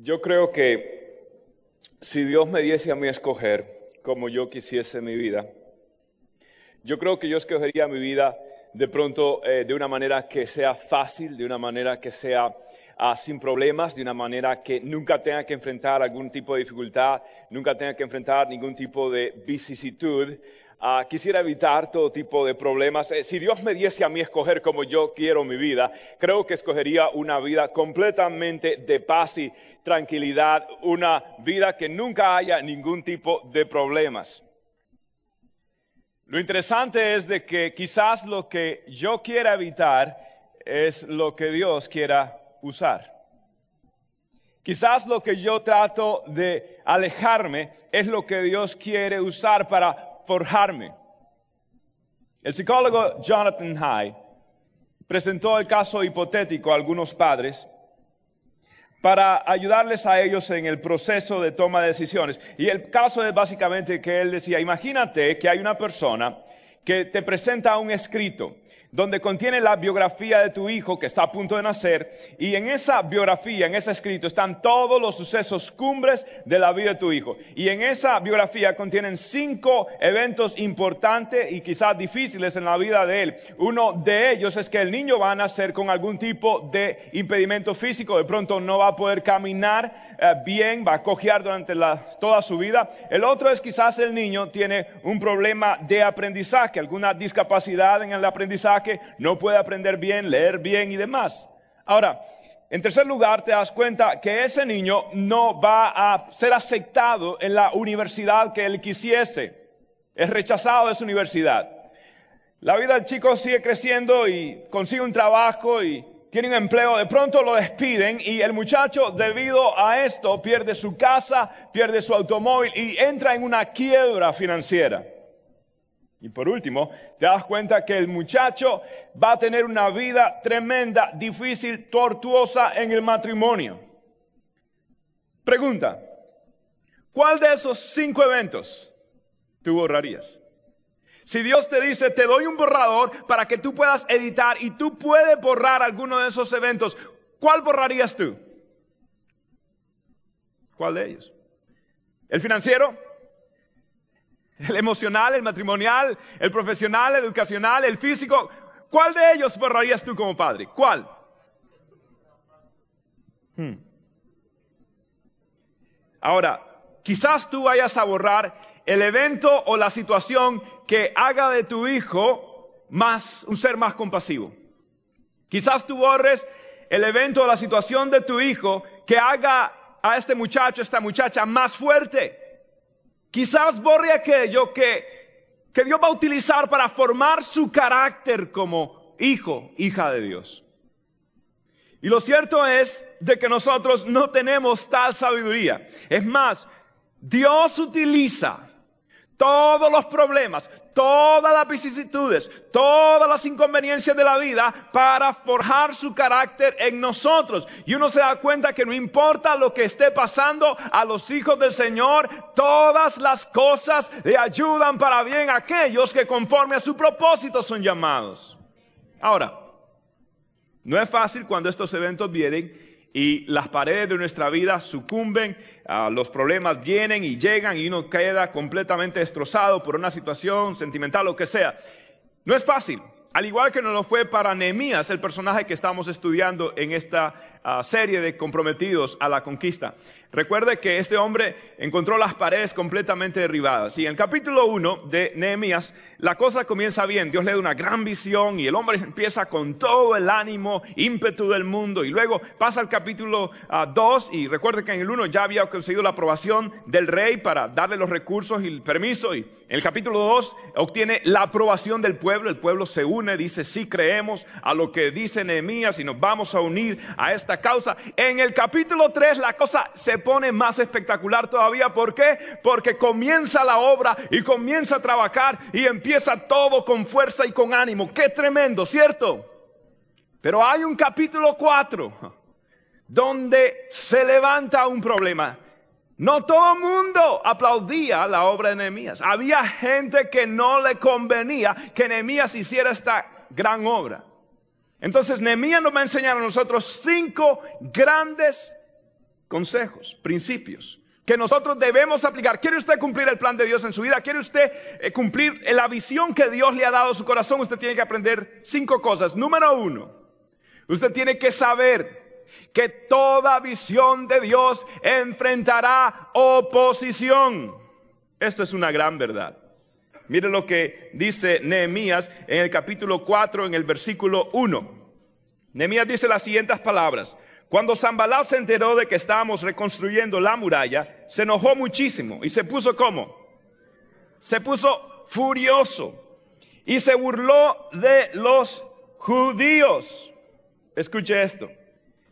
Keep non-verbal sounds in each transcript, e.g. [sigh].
Yo creo que si Dios me diese a mí escoger como yo quisiese mi vida, yo creo que yo escogería mi vida de pronto eh, de una manera que sea fácil, de una manera que sea ah, sin problemas, de una manera que nunca tenga que enfrentar algún tipo de dificultad, nunca tenga que enfrentar ningún tipo de vicisitud, Ah, quisiera evitar todo tipo de problemas. Eh, si Dios me diese a mí escoger como yo quiero mi vida, creo que escogería una vida completamente de paz y tranquilidad, una vida que nunca haya ningún tipo de problemas. Lo interesante es de que quizás lo que yo quiera evitar es lo que Dios quiera usar. Quizás lo que yo trato de alejarme es lo que Dios quiere usar para forjarme. El psicólogo Jonathan High presentó el caso hipotético a algunos padres para ayudarles a ellos en el proceso de toma de decisiones. Y el caso es básicamente que él decía, imagínate que hay una persona que te presenta un escrito donde contiene la biografía de tu hijo que está a punto de nacer, y en esa biografía, en ese escrito, están todos los sucesos cumbres de la vida de tu hijo. Y en esa biografía contienen cinco eventos importantes y quizás difíciles en la vida de él. Uno de ellos es que el niño va a nacer con algún tipo de impedimento físico, de pronto no va a poder caminar eh, bien, va a cojear durante toda su vida. El otro es quizás el niño tiene un problema de aprendizaje, alguna discapacidad en el aprendizaje que no puede aprender bien, leer bien y demás. Ahora, en tercer lugar, te das cuenta que ese niño no va a ser aceptado en la universidad que él quisiese. Es rechazado de su universidad. La vida del chico sigue creciendo y consigue un trabajo y tiene un empleo, de pronto lo despiden y el muchacho debido a esto pierde su casa, pierde su automóvil y entra en una quiebra financiera. Y por último, te das cuenta que el muchacho va a tener una vida tremenda, difícil, tortuosa en el matrimonio. Pregunta, ¿cuál de esos cinco eventos tú borrarías? Si Dios te dice, te doy un borrador para que tú puedas editar y tú puedes borrar alguno de esos eventos, ¿cuál borrarías tú? ¿Cuál de ellos? ¿El financiero? El emocional, el matrimonial, el profesional, el educacional, el físico. ¿Cuál de ellos borrarías tú como padre? ¿Cuál? Hmm. Ahora, quizás tú vayas a borrar el evento o la situación que haga de tu hijo más un ser más compasivo. Quizás tú borres el evento o la situación de tu hijo que haga a este muchacho, esta muchacha más fuerte. Quizás borre aquello que, que Dios va a utilizar para formar su carácter como hijo, hija de Dios. Y lo cierto es de que nosotros no tenemos tal sabiduría. Es más, Dios utiliza todos los problemas, todas las vicisitudes, todas las inconveniencias de la vida para forjar su carácter en nosotros. Y uno se da cuenta que no importa lo que esté pasando a los hijos del Señor, todas las cosas le ayudan para bien a aquellos que conforme a su propósito son llamados. Ahora, no es fácil cuando estos eventos vienen y las paredes de nuestra vida sucumben, los problemas vienen y llegan y uno queda completamente destrozado por una situación sentimental, lo que sea. No es fácil, al igual que no lo fue para Nehemías, el personaje que estamos estudiando en esta ah, serie de comprometidos a la conquista. Recuerde que este hombre encontró las paredes completamente derribadas. Y en el capítulo 1 de Nehemías, la cosa comienza bien. Dios le da una gran visión y el hombre empieza con todo el ánimo, ímpetu del mundo. Y luego pasa al capítulo 2 ah, y recuerde que en el 1 ya había conseguido la aprobación del rey para darle los recursos y el permiso. Y en el capítulo 2 obtiene la aprobación del pueblo. El pueblo se une, dice, sí creemos a lo que dice Nehemías y nos vamos a unir a causa. En el capítulo 3 la cosa se pone más espectacular todavía. ¿Por qué? Porque comienza la obra y comienza a trabajar y empieza todo con fuerza y con ánimo. Qué tremendo, ¿cierto? Pero hay un capítulo 4 donde se levanta un problema. No todo el mundo aplaudía la obra de Nehemías. Había gente que no le convenía que Nehemías hiciera esta gran obra. Entonces Nehemías nos va a enseñar a nosotros cinco grandes consejos, principios que nosotros debemos aplicar. ¿Quiere usted cumplir el plan de Dios en su vida? ¿Quiere usted eh, cumplir la visión que Dios le ha dado a su corazón? Usted tiene que aprender cinco cosas. Número uno, usted tiene que saber que toda visión de Dios enfrentará oposición. Esto es una gran verdad. Mire lo que dice Nehemías en el capítulo 4, en el versículo 1. Nehemías dice las siguientes palabras. Cuando Zambalá se enteró de que estábamos reconstruyendo la muralla, se enojó muchísimo y se puso como? Se puso furioso y se burló de los judíos. Escuche esto.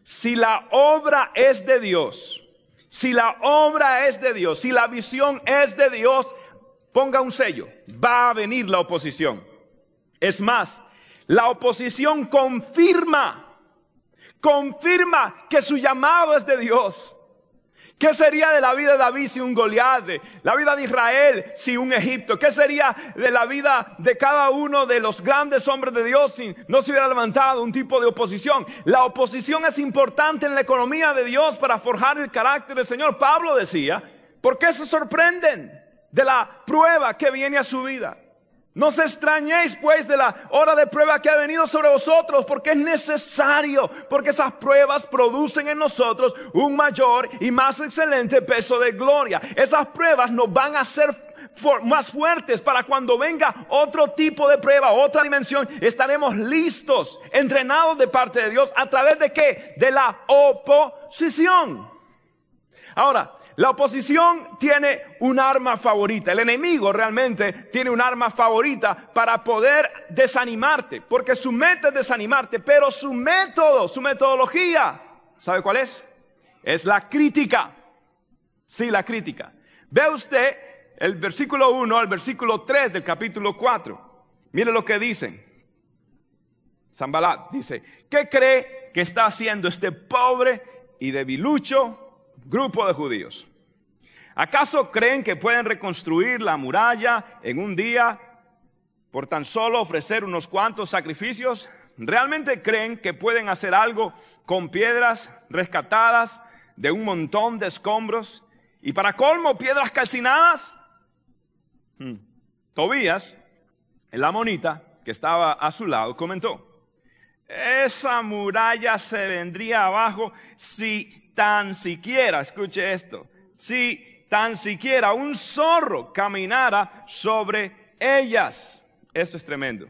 Si la obra es de Dios, si la obra es de Dios, si la visión es de Dios, ponga un sello. Va a venir la oposición. Es más, la oposición confirma confirma que su llamado es de Dios. ¿Qué sería de la vida de David sin un Goliat? La vida de Israel sin un Egipto. ¿Qué sería de la vida de cada uno de los grandes hombres de Dios si no se hubiera levantado un tipo de oposición? La oposición es importante en la economía de Dios para forjar el carácter del Señor. Pablo decía, ¿por qué se sorprenden de la prueba que viene a su vida? No se extrañéis pues de la hora de prueba que ha venido sobre vosotros, porque es necesario, porque esas pruebas producen en nosotros un mayor y más excelente peso de gloria. Esas pruebas nos van a hacer más fuertes para cuando venga otro tipo de prueba, otra dimensión, estaremos listos, entrenados de parte de Dios, a través de qué? De la oposición. Ahora, la oposición tiene un arma favorita. El enemigo realmente tiene un arma favorita para poder desanimarte, porque su meta es desanimarte, pero su método, su metodología, ¿sabe cuál es? Es la crítica. Sí, la crítica. Ve usted el versículo 1 al versículo 3 del capítulo 4. Mire lo que dicen. Zambalat dice, ¿qué cree que está haciendo este pobre y debilucho grupo de judíos. ¿Acaso creen que pueden reconstruir la muralla en un día por tan solo ofrecer unos cuantos sacrificios? ¿Realmente creen que pueden hacer algo con piedras rescatadas de un montón de escombros? Y para colmo, piedras calcinadas. Hmm. Tobías, el amonita que estaba a su lado, comentó, esa muralla se vendría abajo si tan siquiera, escuche esto, si tan siquiera un zorro caminara sobre ellas. Esto es tremendo.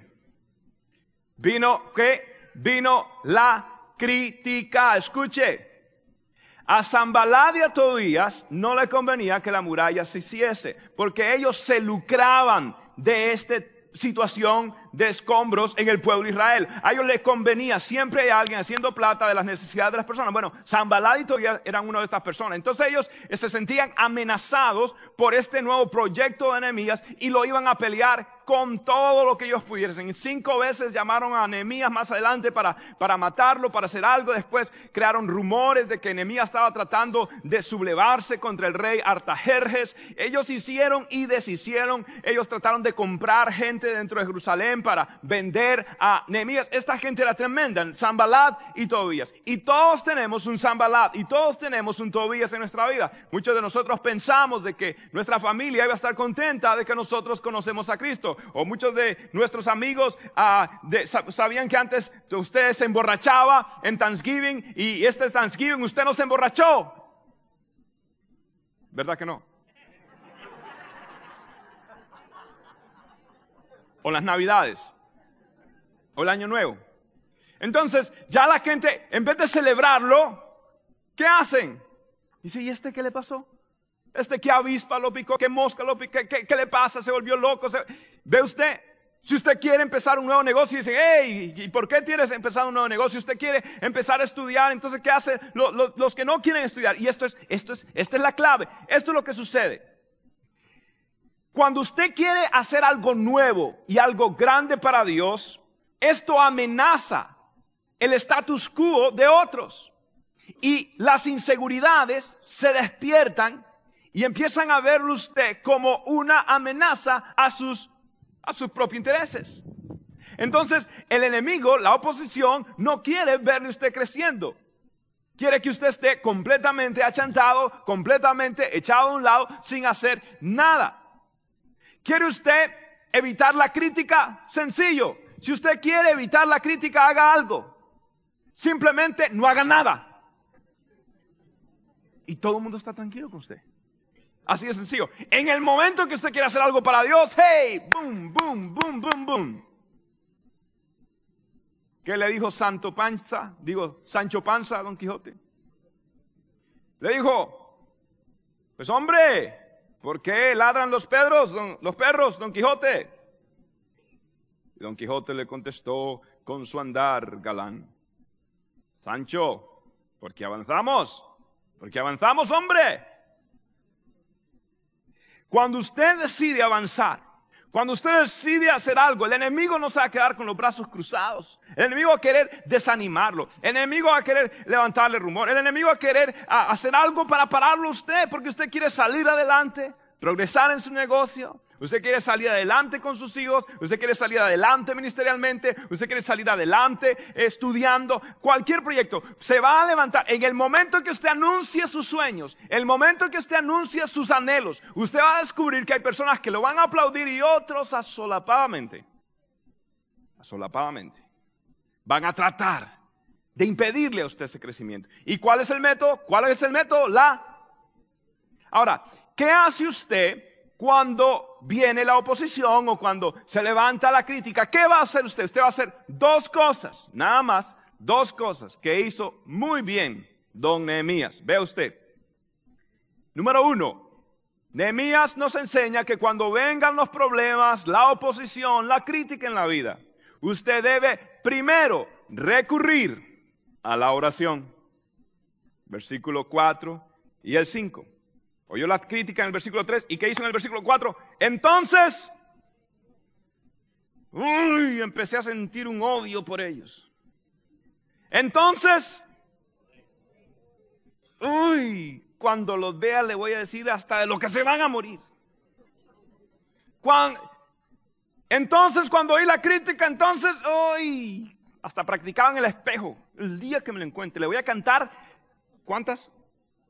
Vino que vino la crítica. Escuche, a Zambalá y a Tobías no le convenía que la muralla se hiciese, porque ellos se lucraban de esta situación de escombros en el pueblo de Israel. A ellos les convenía, siempre hay alguien haciendo plata de las necesidades de las personas. Bueno, Zambalá y eran una de estas personas. Entonces ellos se sentían amenazados por este nuevo proyecto de enemías y lo iban a pelear con todo lo que ellos pudiesen. Cinco veces llamaron a Nehemías más adelante para, para matarlo, para hacer algo. Después crearon rumores de que Nehemías estaba tratando de sublevarse contra el rey Artajerjes. Ellos hicieron y deshicieron. Ellos trataron de comprar gente dentro de Jerusalén para vender a Nehemías. Esta gente era tremenda, Zambalat y Tobías. Y todos tenemos un Zambalat y todos tenemos un Tobías en nuestra vida. Muchos de nosotros pensamos de que nuestra familia iba a estar contenta de que nosotros conocemos a Cristo o muchos de nuestros amigos ah, sabían que antes usted se emborrachaba en Thanksgiving y este Thanksgiving usted no se emborrachó. ¿Verdad que no? O las navidades. O el año nuevo. Entonces, ya la gente, en vez de celebrarlo, ¿qué hacen? Dice, ¿y este qué le pasó? Este que avispa lo picó, que mosca lo picó, ¿qué, le pasa? Se volvió loco. ¿Ve usted? Si usted quiere empezar un nuevo negocio y dice, hey, ¿y por qué quieres empezar un nuevo negocio? Si usted quiere empezar a estudiar, entonces ¿qué hace los que no quieren estudiar? Y esto es, esto es, esta es la clave. Esto es lo que sucede. Cuando usted quiere hacer algo nuevo y algo grande para Dios, esto amenaza el status quo de otros. Y las inseguridades se despiertan y empiezan a verlo usted como una amenaza a sus, a sus propios intereses. Entonces, el enemigo, la oposición, no quiere verle usted creciendo. Quiere que usted esté completamente achantado, completamente echado a un lado, sin hacer nada. ¿Quiere usted evitar la crítica? Sencillo. Si usted quiere evitar la crítica, haga algo. Simplemente no haga nada. Y todo el mundo está tranquilo con usted. Así de sencillo. En el momento que usted quiere hacer algo para Dios, hey, boom, boom, boom, boom, boom. ¿Qué le dijo Santo Panza? Digo, Sancho Panza a Don Quijote. Le dijo, pues hombre, ¿por qué ladran los perros, los perros, Don Quijote? Y Don Quijote le contestó con su andar galán. Sancho, ¿por qué avanzamos? Porque avanzamos, hombre. Cuando usted decide avanzar, cuando usted decide hacer algo, el enemigo no se va a quedar con los brazos cruzados. El enemigo va a querer desanimarlo. El enemigo va a querer levantarle rumor. El enemigo va a querer hacer algo para pararlo usted porque usted quiere salir adelante, progresar en su negocio, Usted quiere salir adelante con sus hijos, usted quiere salir adelante ministerialmente, usted quiere salir adelante estudiando, cualquier proyecto se va a levantar. En el momento que usted anuncie sus sueños, el momento que usted anuncie sus anhelos, usted va a descubrir que hay personas que lo van a aplaudir y otros asolapadamente, asolapadamente, van a tratar de impedirle a usted ese crecimiento. ¿Y cuál es el método? ¿Cuál es el método? La... Ahora, ¿qué hace usted? cuando viene la oposición o cuando se levanta la crítica, ¿qué va a hacer usted? Usted va a hacer dos cosas, nada más, dos cosas que hizo muy bien don Nehemías. Vea usted. Número uno, Nehemías nos enseña que cuando vengan los problemas, la oposición, la crítica en la vida, usted debe primero recurrir a la oración. Versículo 4 y el 5. Oyó la crítica en el versículo 3 y ¿qué hizo en el versículo 4? Entonces, uy, empecé a sentir un odio por ellos. Entonces, uy, cuando los vea le voy a decir hasta de lo que se van a morir. entonces, cuando oí la crítica, entonces, uy, hasta practicaba en el espejo. El día que me lo encuentre, le voy a cantar, ¿cuántas?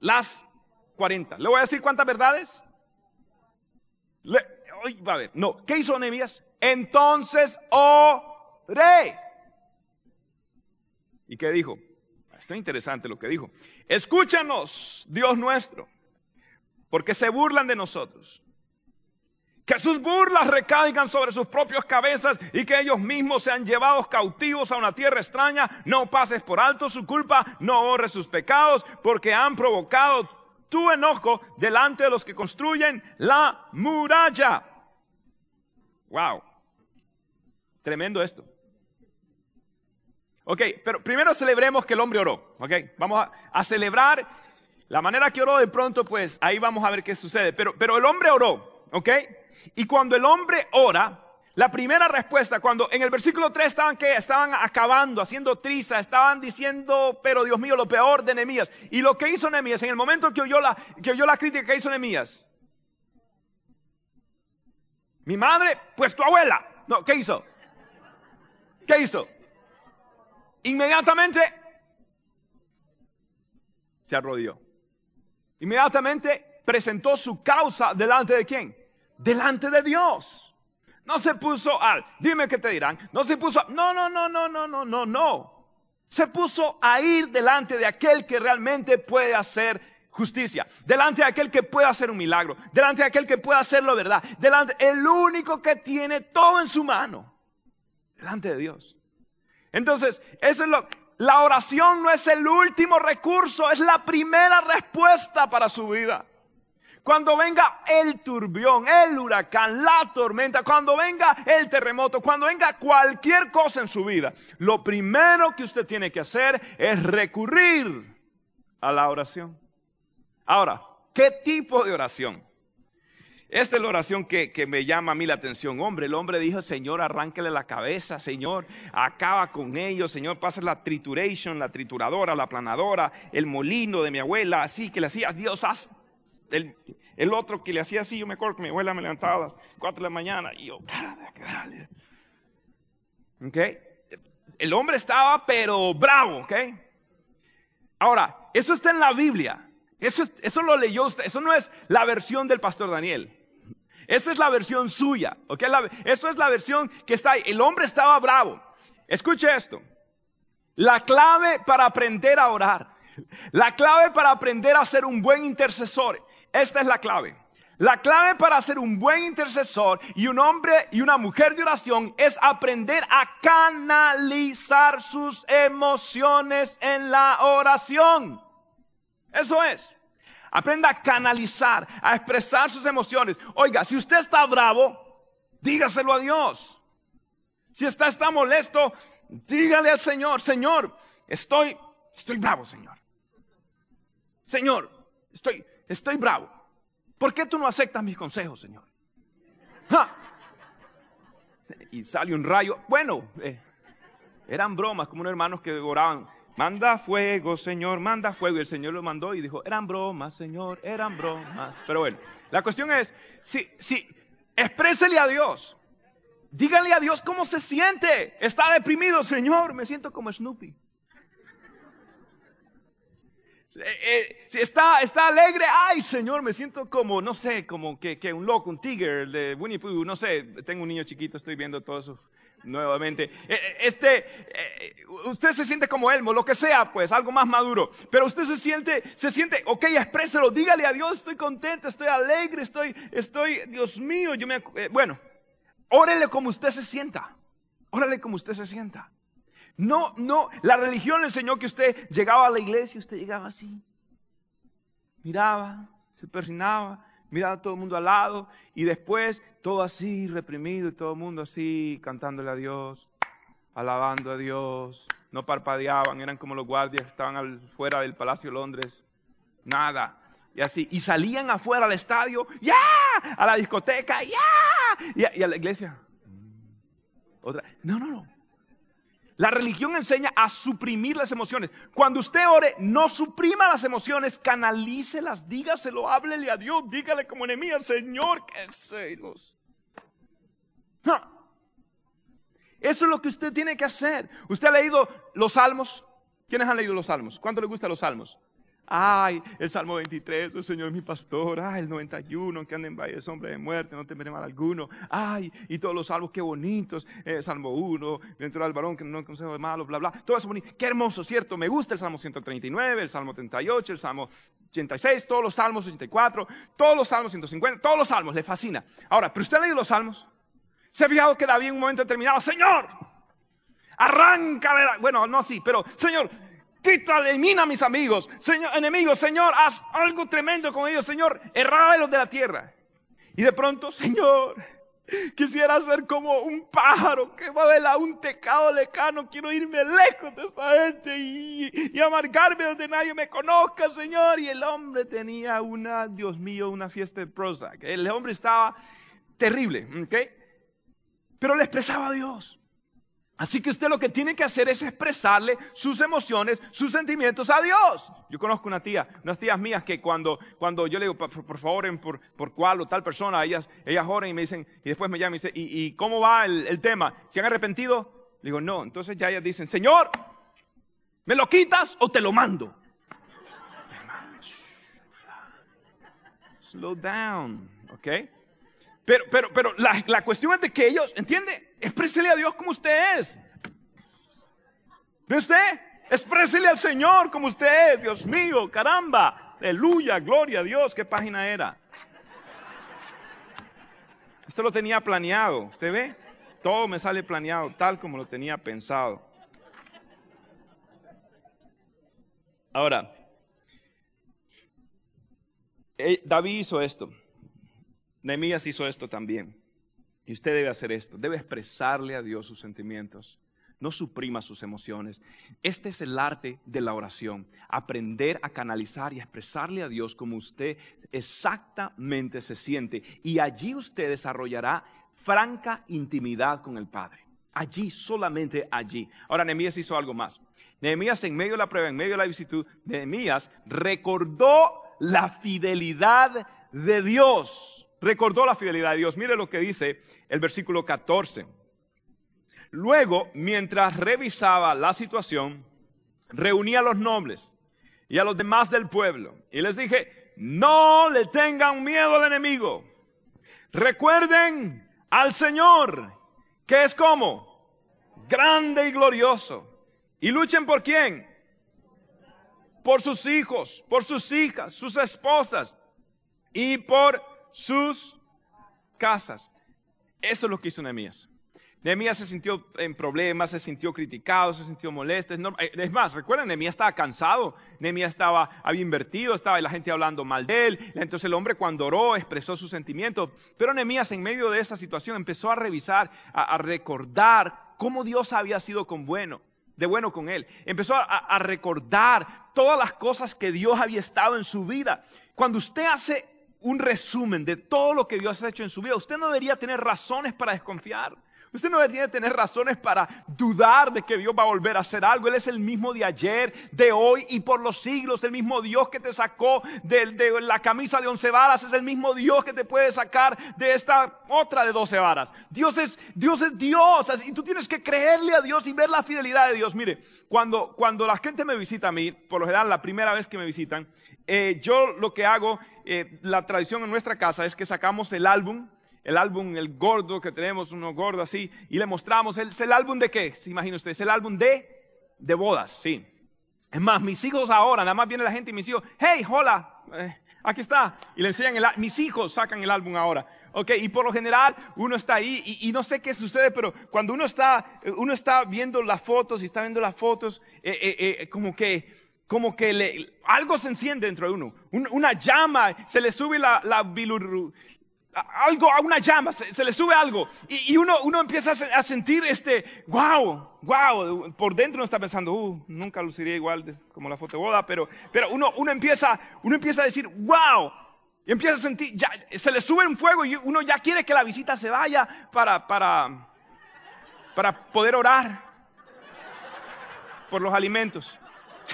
Las 40. ¿Le voy a decir cuántas verdades? Le, va a ver. No, ¿qué hizo Nehemías? Entonces oré. ¿Y qué dijo? Está interesante lo que dijo. Escúchanos, Dios nuestro, porque se burlan de nosotros. Que sus burlas recaigan sobre sus propias cabezas y que ellos mismos sean llevados cautivos a una tierra extraña. No pases por alto su culpa, no borres sus pecados, porque han provocado tu enojo delante de los que construyen la muralla. Wow. Tremendo esto. Ok, pero primero celebremos que el hombre oró. Ok, vamos a, celebrar la manera que oró de pronto, pues ahí vamos a ver qué sucede. Pero, pero el hombre oró. Ok, y cuando el hombre ora, la primera respuesta, cuando en el versículo 3 estaban que estaban acabando, haciendo triza, estaban diciendo, pero Dios mío, lo peor de Nehemías. Y lo que hizo Nehemías, en el momento que oyó la, que oyó la crítica que hizo Nehemías. Mi madre, pues tu abuela. No, ¿qué hizo? ¿Qué hizo? Inmediatamente se arrodilló. Inmediatamente presentó su causa delante de quién? Delante de Dios. No se puso al, dime qué te dirán. No se puso, no, no, no, no, no, no, no, no. Se puso a ir delante de aquel que realmente puede hacer justicia, delante de aquel que puede hacer un milagro, delante de aquel que puede hacerlo verdad, delante, el único que tiene todo en su mano, delante de Dios. Entonces, eso es lo, la oración no es el último recurso, es la primera respuesta para su vida. Cuando venga el turbión, el huracán, la tormenta, cuando venga el terremoto, cuando venga cualquier cosa en su vida, lo primero que usted tiene que hacer es recurrir a la oración. Ahora, ¿qué tipo de oración? Esta es la oración que, me llama a mí la atención. Hombre, el hombre dijo, Señor, arránquele la cabeza, Señor, acaba con ellos, Señor, pasa la trituration, la trituradora, la planadora, el molino de mi abuela, así que le hacías, Dios, haz el, otro que le hacía así, yo me acuerdo que mi abuela me levantaba a las 4 de la mañana y yo, ¿ok? El hombre estaba pero bravo, ¿ok? Ahora, eso está en la Biblia. Eso, eso lo leyó usted. Eso no es la versión del pastor Daniel. Esa es la versión suya. ¿okay? eso es la versión que está ahí. El hombre estaba bravo. Escuche esto. La clave para aprender a orar. La clave para aprender a ser un buen intercesor. Esta es la clave. La clave para ser un buen intercesor y un hombre y una mujer de oración es aprender a canalizar sus emociones en la oración. Eso es. Aprenda a canalizar, a expresar sus emociones. Oiga, si usted está bravo, dígaselo a Dios. Si usted está molesto, dígale al Señor, Señor, estoy, estoy bravo, Señor. Señor, estoy, estoy bravo. ¿Por qué tú no aceptas mis consejos, Señor? Y sale un rayo. Bueno, eh, eran bromas, como unos hermanos que oraban. Manda fuego, Señor, manda fuego. Y el Señor lo mandó y dijo, eran bromas, Señor, eran bromas. Pero bueno, la cuestión es, si, si, exprésele a Dios. Dígale a Dios cómo se siente. Está deprimido, Señor. Me siento como Snoopy. Eh, eh, está, está alegre, ay Señor, me siento como, no sé, como que, que un loco, un tigre de Winnie Pooh, no sé, tengo un niño chiquito, estoy viendo todo eso nuevamente. Eh, este, usted se siente como Elmo, lo que sea, pues, algo más maduro. Pero usted se siente, se siente, ok, expréselo, dígale a Dios, estoy contento, estoy alegre, estoy, estoy, Dios mío, yo me, bueno, órele como usted se sienta, órale como usted se sienta. No, no, la religión le enseñó que usted llegaba a la iglesia y usted llegaba así. Miraba, se persinaba, miraba a todo el mundo al lado y después todo así reprimido y todo el mundo así cantándole a Dios, alabando a Dios. No parpadeaban, eran como los guardias que estaban afuera del Palacio de Londres. Nada. Y así. Y salían afuera al estadio, ¡ya! A la discoteca, ¡ya! Y a, la iglesia. Otra. No, no, no. La religión enseña a suprimir las emociones. Cuando usted ore, no suprima las emociones, canalícelas, dígaselo, háblele a Dios, dígale como enemigo, Señor, que celos. Eso es lo que usted tiene que hacer. ¿Usted ha leído los salmos? ¿Quiénes han leído los salmos? ¿Cuánto le gustan los salmos? Ay, el Salmo 23, el Señor es mi pastor. Ay, el 91, que anda en valle de de muerte, no temeré mal alguno. Ay, y todos los salmos, qué bonitos. El Salmo 1, dentro del varón que no consejo de malo, bla, bla. Todo eso bonito. Qué hermoso, ¿cierto? Me gusta el Salmo 139, el Salmo 38, el Salmo 86, todos los Salmos 84, todos los Salmos 150, todos los Salmos, le fascina. Ahora, ¿pero usted ha leído los Salmos? ¿Se ha fijado que David en un momento determinado, Señor, arranca. Bueno, no así, pero Señor, quita, elimina a mis amigos, Señor, enemigos, Señor, haz algo tremendo con ellos, Señor, los de la tierra. Y de pronto, Señor, quisiera ser como un pájaro que va a un tecado lecano, quiero irme lejos de esta gente y, amargarme donde nadie me conozca, Señor. Y el hombre tenía una, Dios mío, una fiesta de prosa. El hombre estaba terrible, ¿ok? Pero le expresaba a Dios. Así que usted lo que tiene que hacer es expresarle sus emociones, sus sentimientos a Dios. Yo conozco una tía, unas tías mías que cuando, cuando yo le digo, por, favor, por, por cuál o tal persona, ellas, ellas oran y me dicen, y después me llaman y dicen, ¿y, cómo va el, tema? ¿Se han arrepentido? digo, no. Entonces ya ellas dicen, Señor, ¿me lo quitas o te lo mando? Slow down, ¿ok? Pero, pero, pero la, la cuestión es de que ellos, ¿entiende? Exprésele a Dios como usted es. ¿Ve usted? Exprésele al Señor como usted es, Dios mío, caramba. Aleluya, gloria a Dios. ¿Qué página era? Esto lo tenía planeado, ¿usted ve? Todo me sale planeado, tal como lo tenía pensado. Ahora, eh, David hizo esto. Nehemías hizo esto también. Y usted debe hacer esto, debe expresarle a Dios sus sentimientos. No suprima sus emociones. Este es el arte de la oración. Aprender a canalizar y expresarle a Dios como usted exactamente se siente. Y allí usted desarrollará franca intimidad con el Padre. Allí, solamente allí. Ahora, Nehemías hizo algo más. Nehemías, en medio de la prueba, en medio de la visitud, Nehemías recordó la fidelidad de Dios recordó la fidelidad de Dios. Mire lo que dice el versículo 14. Luego, mientras revisaba la situación, reunía a los nobles, y a los demás del pueblo. Y les dije, no le tengan miedo al enemigo. Recuerden al Señor, que es como grande y glorioso. Y luchen por quién? Por sus hijos, por sus hijas, sus esposas y por sus casas. Esto es lo que hizo Nehemías. Nehemías se sintió en problemas, se sintió criticado, se sintió molesto. Es, más, recuerden, Nehemías estaba cansado, Nehemías estaba, había invertido, estaba la gente hablando mal de él. Entonces el hombre cuando oró expresó sus sentimientos. Pero Nehemías en medio de esa situación empezó a revisar, a, recordar cómo Dios había sido con bueno, de bueno con él. Empezó a, a recordar todas las cosas que Dios había estado en su vida. Cuando usted hace un resumen de todo lo que Dios ha hecho en su vida, usted no debería tener razones para desconfiar. Usted no debería tener razones para dudar de que Dios va a volver a hacer algo. Él es el mismo de ayer, de hoy y por los siglos. El mismo Dios que te sacó de, la camisa de once varas es el mismo Dios que te puede sacar de esta otra de doce varas. Dios es Dios. Es Dios y tú tienes que creerle a Dios y ver la fidelidad de Dios. Mire, cuando, cuando la gente me visita a mí, por lo general la primera vez que me visitan, eh, yo lo que hago, eh, la tradición en nuestra casa es que sacamos el álbum el álbum, el gordo que tenemos, uno gordo así, y le mostramos, ¿es el álbum de qué? ¿Se imagina usted? Es el álbum de, de bodas, sí. Es más, mis hijos ahora, nada más viene la gente y mis hijos, hey, hola, eh, aquí está. Y le enseñan, el, mis hijos sacan el álbum ahora. Ok, y por lo general uno está ahí y, no sé qué sucede, pero cuando uno está, uno está viendo las fotos y está viendo las fotos, eh, eh, como que como que le, algo se enciende dentro de uno, una llama, se le sube la, la, algo, a una llama, se, le sube algo y, uno, uno empieza a sentir este, wow, wow, por dentro uno está pensando, uh, nunca luciría igual como la foto de boda, pero, pero uno, uno, empieza, uno empieza a decir, wow, y empieza a sentir, ya, se le sube un fuego y uno ya quiere que la visita se vaya para, para, para poder orar por los alimentos.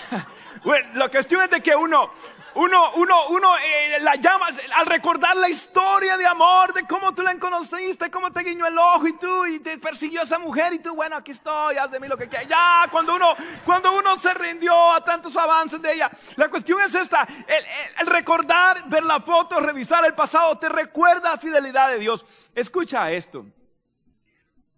[laughs] bueno, la cuestión es de que uno, uno, uno, uno eh, la llamas al recordar la historia de amor, de cómo tú la conociste, cómo te guiñó el ojo y tú, y te persiguió esa mujer y tú, bueno, aquí estoy, haz de mí lo que quieras. Ya, cuando uno, cuando uno se rindió a tantos avances de ella. La cuestión es esta, el, el recordar, ver la foto, revisar el pasado, te recuerda la fidelidad de Dios. Escucha esto.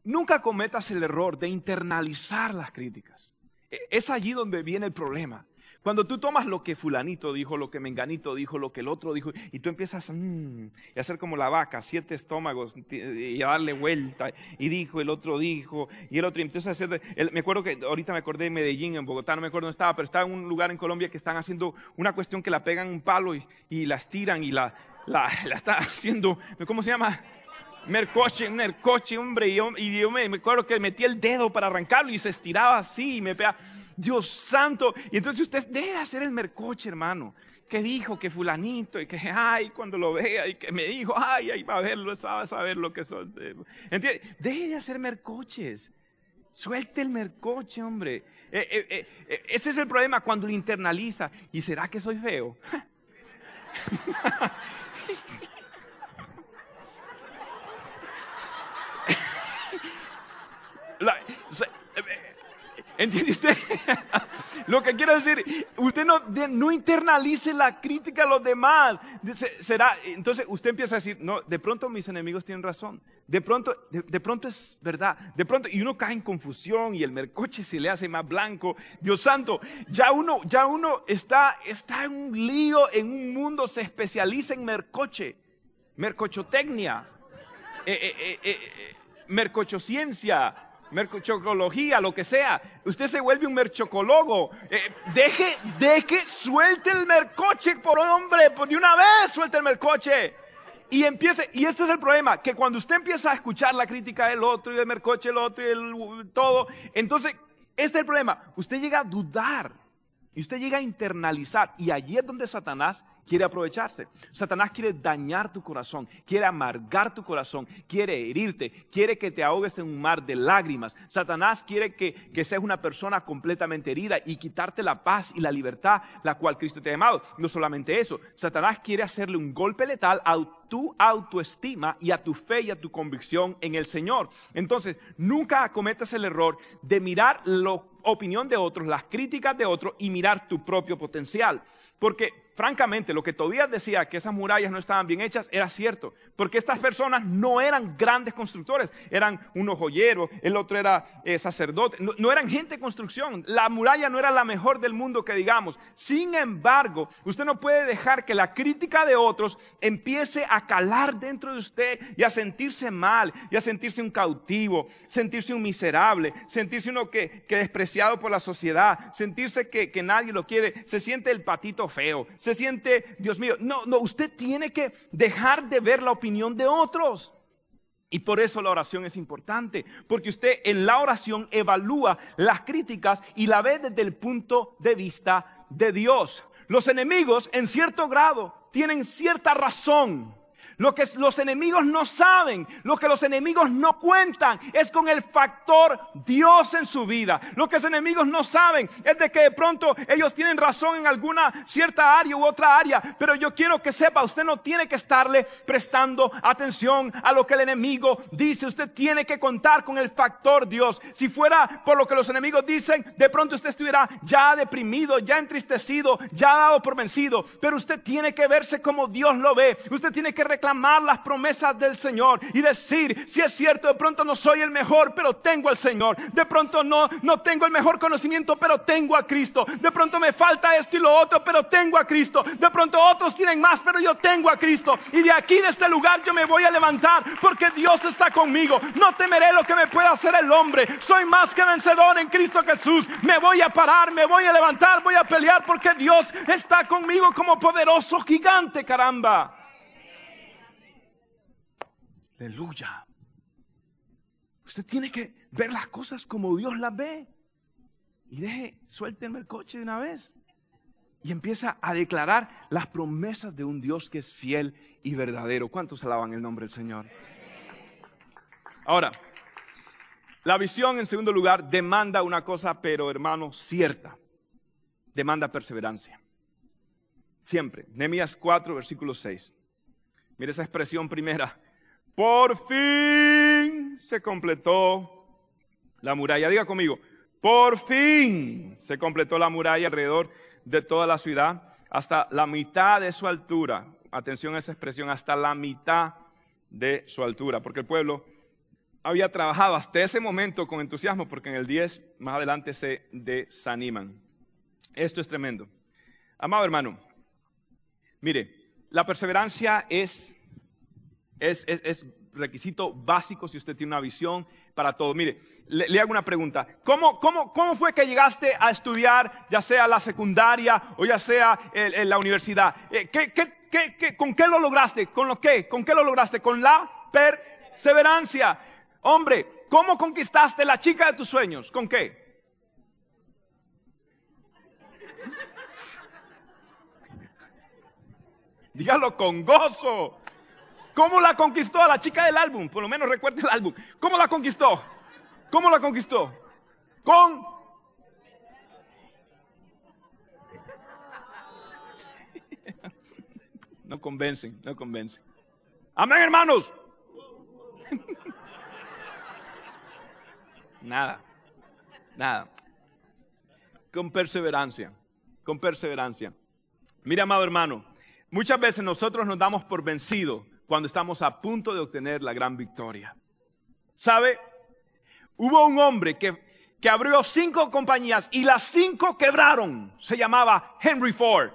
Nunca cometas el error de internalizar las críticas. E, es allí donde viene el problema. Cuando tú tomas lo que fulanito dijo, lo que menganito dijo, lo que el otro dijo, y tú empiezas mm, a hacer como la vaca, siete estómagos, y a darle vuelta, y dijo, el otro dijo, y el otro, y empiezas a hacer, me acuerdo que ahorita me acordé de Medellín, en Bogotá, no me acuerdo dónde estaba, pero estaba en un lugar en Colombia que están haciendo una cuestión que la pegan un palo y, y la estiran y la, la, [laughs] la está haciendo, ¿cómo se llama? Mercoche, mercoche, hombre, y yo, y yo me, me, acuerdo que metí el dedo para arrancarlo y se estiraba así y me pega. Dios santo. Y entonces usted debe hacer el mercoche, hermano. Que dijo que fulanito y que, ay, cuando lo vea y que me dijo, ay, ahí va a verlo, sabe saber lo que son. ¿Entiende? Deje de hacer mercoches. Suelte el mercoche, hombre. Eh, eh, eh, ese es el problema cuando lo internaliza. ¿Y será que soy feo? [laughs] [laughs] ¿Entiende usted? Lo que quiero decir, usted no, no internalice la crítica a los demás. Será, entonces usted empieza a decir, no, de pronto mis enemigos tienen razón. De pronto, de, pronto es verdad. De pronto, y uno cae en confusión y el mercoche se le hace más blanco. Dios santo, ya uno, ya uno está, está en un lío, en un mundo, se especializa en mercoche, mercochotecnia, eh, eh, eh, eh mercochociencia merchocología, lo que sea. Usted se vuelve un merchocólogo. Eh, deje, deje, suelte el mercoche por hombre, por de una vez suelte el mercoche. Y empiece, y este es el problema, que cuando usted empieza a escuchar la crítica del otro y del mercoche el otro y el todo, entonces, este es el problema. Usted llega a dudar y usted llega a internalizar. Y allí es donde Satanás quiere aprovecharse. Satanás quiere dañar tu corazón, quiere amargar tu corazón, quiere herirte, quiere que te ahogues en un mar de lágrimas. Satanás quiere que, que seas una persona completamente herida y quitarte la paz y la libertad la cual Cristo te ha llamado. No solamente eso, Satanás quiere hacerle un golpe letal a tu autoestima y a tu fe y a tu convicción en el Señor. Entonces, nunca cometas el error de mirar lo opinión de otros, las críticas de otros y mirar tu propio potencial. Porque francamente, lo que Tobías decía, que esas murallas no estaban bien hechas, era cierto. Porque estas personas no eran grandes constructores, eran unos joyeros, el otro era eh, sacerdote, no, eran gente de construcción. La muralla no era la mejor del mundo que digamos. Sin embargo, usted no puede dejar que la crítica de otros empiece a calar dentro de usted y a sentirse mal, y a sentirse un cautivo, sentirse un miserable, sentirse uno que, que despreciado por la sociedad, sentirse que, que nadie lo quiere, se siente el patito feo se siente, Dios mío, no, no, usted tiene que dejar de ver la opinión de otros. Y por eso la oración es importante, porque usted en la oración evalúa las críticas y la ve desde el punto de vista de Dios. Los enemigos, en cierto grado, tienen cierta razón lo que los enemigos no saben, lo que los enemigos no cuentan, es con el factor Dios en su vida. Lo que los enemigos no saben es de que de pronto ellos tienen razón en alguna cierta área u otra área. Pero yo quiero que sepa, usted no tiene que estarle prestando atención a lo que el enemigo dice. Usted tiene que contar con el factor Dios. Si fuera por lo que los enemigos dicen, de pronto usted estuviera ya deprimido, ya entristecido, ya dado por vencido. Pero usted tiene que verse como Dios lo ve. Usted tiene que reclamar las promesas del Señor y decir, si es cierto, de pronto no soy el mejor, pero tengo al Señor. De pronto no, no tengo el mejor conocimiento, pero tengo a Cristo. De pronto me falta esto y lo otro, pero tengo a Cristo. De pronto otros tienen más, pero yo tengo a Cristo. Y de aquí, de este lugar, yo me voy a levantar porque Dios está conmigo. No temeré lo que me pueda hacer el hombre. Soy más que vencedor en Cristo Jesús. Me voy a parar, me voy a levantar, voy a pelear porque Dios está conmigo como poderoso gigante, caramba. Aleluya. Usted tiene que ver las cosas como Dios las ve. Y deje, suéltenme el coche de una vez. Y empieza a declarar las promesas de un Dios que es fiel y verdadero. ¿Cuántos alaban el nombre del Señor? Ahora, la visión en segundo lugar demanda una cosa, pero hermano, cierta. Demanda perseverancia. Siempre. Nehemías 4, versículo 6. Mire esa expresión primera. Por fin se completó la muralla. Diga conmigo, por fin se completó la muralla alrededor de toda la ciudad hasta la mitad de su altura. Atención a esa expresión, hasta la mitad de su altura, porque el pueblo había trabajado hasta ese momento con entusiasmo, porque en el 10 más adelante se desaniman. Esto es tremendo. Amado hermano, mire, la perseverancia es es, requisito básico si usted tiene una visión para todo. Mire, le, hago una pregunta. ¿Cómo, fue que llegaste a estudiar, ya sea la secundaria o ya sea la universidad? Eh, con qué lo lograste? ¿Con lo qué? ¿Con qué lo lograste? Con la perseverancia. Hombre, ¿cómo conquistaste la chica de tus sueños? ¿Con qué? [laughs] Dígalo con gozo. ¿Cómo la conquistó a la chica del álbum? Por lo menos recuerde el álbum. ¿Cómo la conquistó? ¿Cómo la conquistó? Con... [laughs] No convencen, no convencen. Amén, hermanos. [laughs] Nada, nada. Con perseverancia, con perseverancia. Mira, amado hermano, muchas veces nosotros nos damos por vencidos cuando estamos a punto de obtener la gran victoria. ¿Sabe? Hubo un hombre que, que abrió cinco compañías y las cinco quebraron. Se llamaba Henry Ford.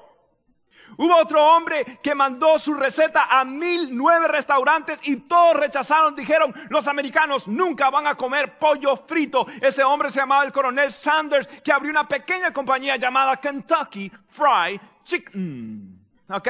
Hubo otro hombre que mandó su receta a mil nueve restaurantes y todos rechazaron. Dijeron, los americanos nunca van a comer pollo frito. Ese hombre se llamaba el coronel Sanders, que abrió una pequeña compañía llamada Kentucky Fried Chicken. ¿Ok?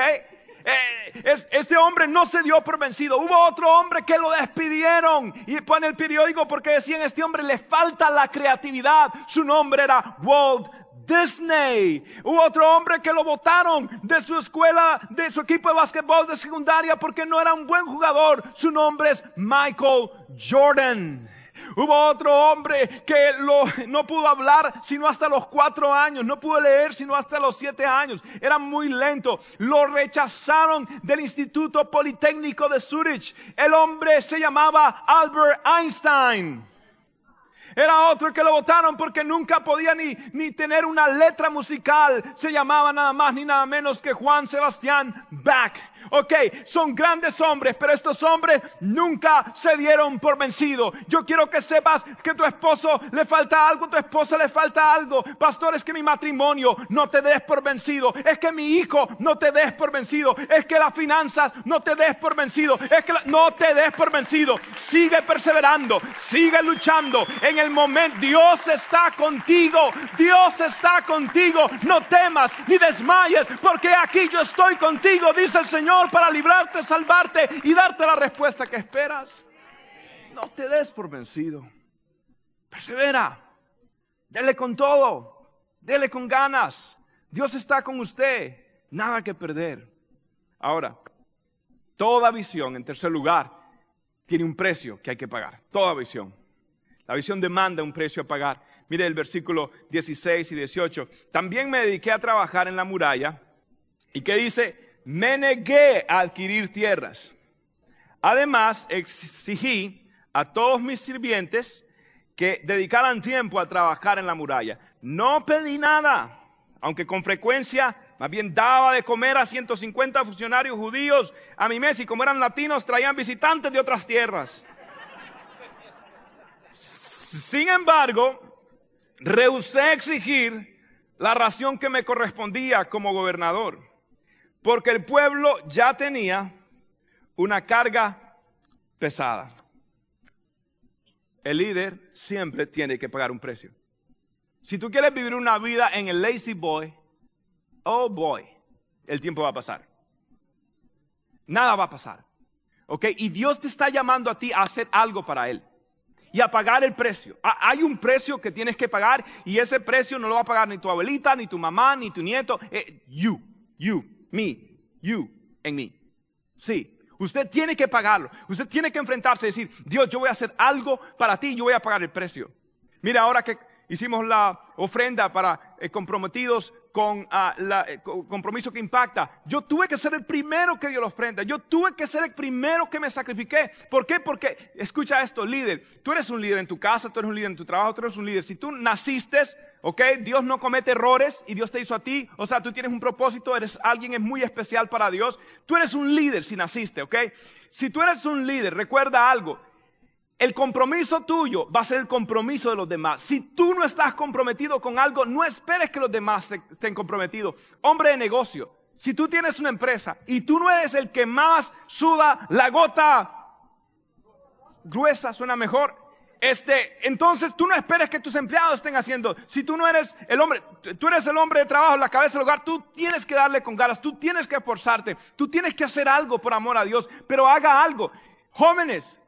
Eh, este hombre no se dio por vencido. Hubo otro hombre que lo despidieron y pone el periódico porque decían este hombre le falta la creatividad. Su nombre era Walt Disney. Hubo otro hombre que lo votaron de su escuela, de su equipo de básquetbol de secundaria porque no era un buen jugador. Su nombre es Michael Jordan. Hubo otro hombre que no pudo hablar sino hasta los cuatro años, no pudo leer sino hasta los siete años. Era muy lento. Lo rechazaron del Instituto Politécnico de Zurich. El hombre se llamaba Albert Einstein. Era otro que lo votaron porque nunca podía ni, ni tener una letra musical. Se llamaba nada más ni nada menos que Juan Sebastián Bach. Ok, son grandes hombres, pero estos hombres nunca se dieron por vencido. Yo quiero que sepas que tu esposo le falta algo, tu esposa le falta algo. Pastor, es que mi matrimonio no te des por vencido. Es que mi hijo no te des por vencido. Es que las finanzas no te des por vencido. Es que no te des por vencido. Sigue perseverando, sigue luchando. En el momento Dios está contigo. Dios está contigo. No temas ni desmayes, porque aquí yo estoy contigo, dice el Señor para librarte, salvarte y darte la respuesta que esperas. No te des por vencido. Persevera. Dele con todo. Dele con ganas. Dios está con usted. Nada que perder. Ahora, toda visión, en tercer lugar, tiene un precio que hay que pagar. Toda visión. La visión demanda un precio a pagar. Mire el versículo 16 y 18. También me dediqué a trabajar en la muralla. ¿Y qué dice? Me negué a adquirir tierras. Además, exigí a todos mis sirvientes que dedicaran tiempo a trabajar en la muralla. No pedí nada, aunque con frecuencia más bien daba de comer a 150 funcionarios judíos a mi mes y como eran latinos traían visitantes de otras tierras. Sin embargo, rehusé exigir la ración que me correspondía como gobernador. Porque el pueblo ya tenía una carga pesada. El líder siempre tiene que pagar un precio. Si tú quieres vivir una vida en el lazy boy, oh boy, el tiempo va a pasar. Nada va a pasar. ¿Ok? Y Dios te está llamando a ti a hacer algo para Él y a pagar el precio. Hay un precio que tienes que pagar y ese precio no lo va a pagar ni tu abuelita, ni tu mamá, ni tu nieto. Eh, you, you me, you, en mí. Sí, usted tiene que pagarlo. Usted tiene que enfrentarse y decir, Dios, yo voy a hacer algo para ti, yo voy a pagar el precio. Mira, ahora que hicimos la ofrenda para eh, comprometidos con eh, compromiso que impacta. Yo tuve que ser el primero que dio la ofrenda. Yo tuve que ser el primero que me sacrifiqué. ¿Por qué? Porque, escucha esto, líder. Tú eres un líder en tu casa, tú eres un líder en tu trabajo, tú eres un líder. Si tú naciste, ok, Dios no comete errores y Dios te hizo a ti. O sea, tú tienes un propósito, eres alguien es muy especial para Dios. Tú eres un líder si naciste, ok. Si tú eres un líder, recuerda algo. El compromiso tuyo va a ser el compromiso de los demás. Si tú no estás comprometido con algo, no esperes que los demás estén comprometidos. Hombre de negocio, si tú tienes una empresa y tú no eres el que más suda la gota gruesa, suena mejor. Este, entonces tú no esperes que tus empleados estén haciendo. Si tú no eres el hombre, tú eres el hombre de trabajo, la cabeza del hogar, tú tienes que darle con ganas, tú tienes que esforzarte, tú tienes que hacer algo por amor a Dios, pero haga algo. Jóvenes,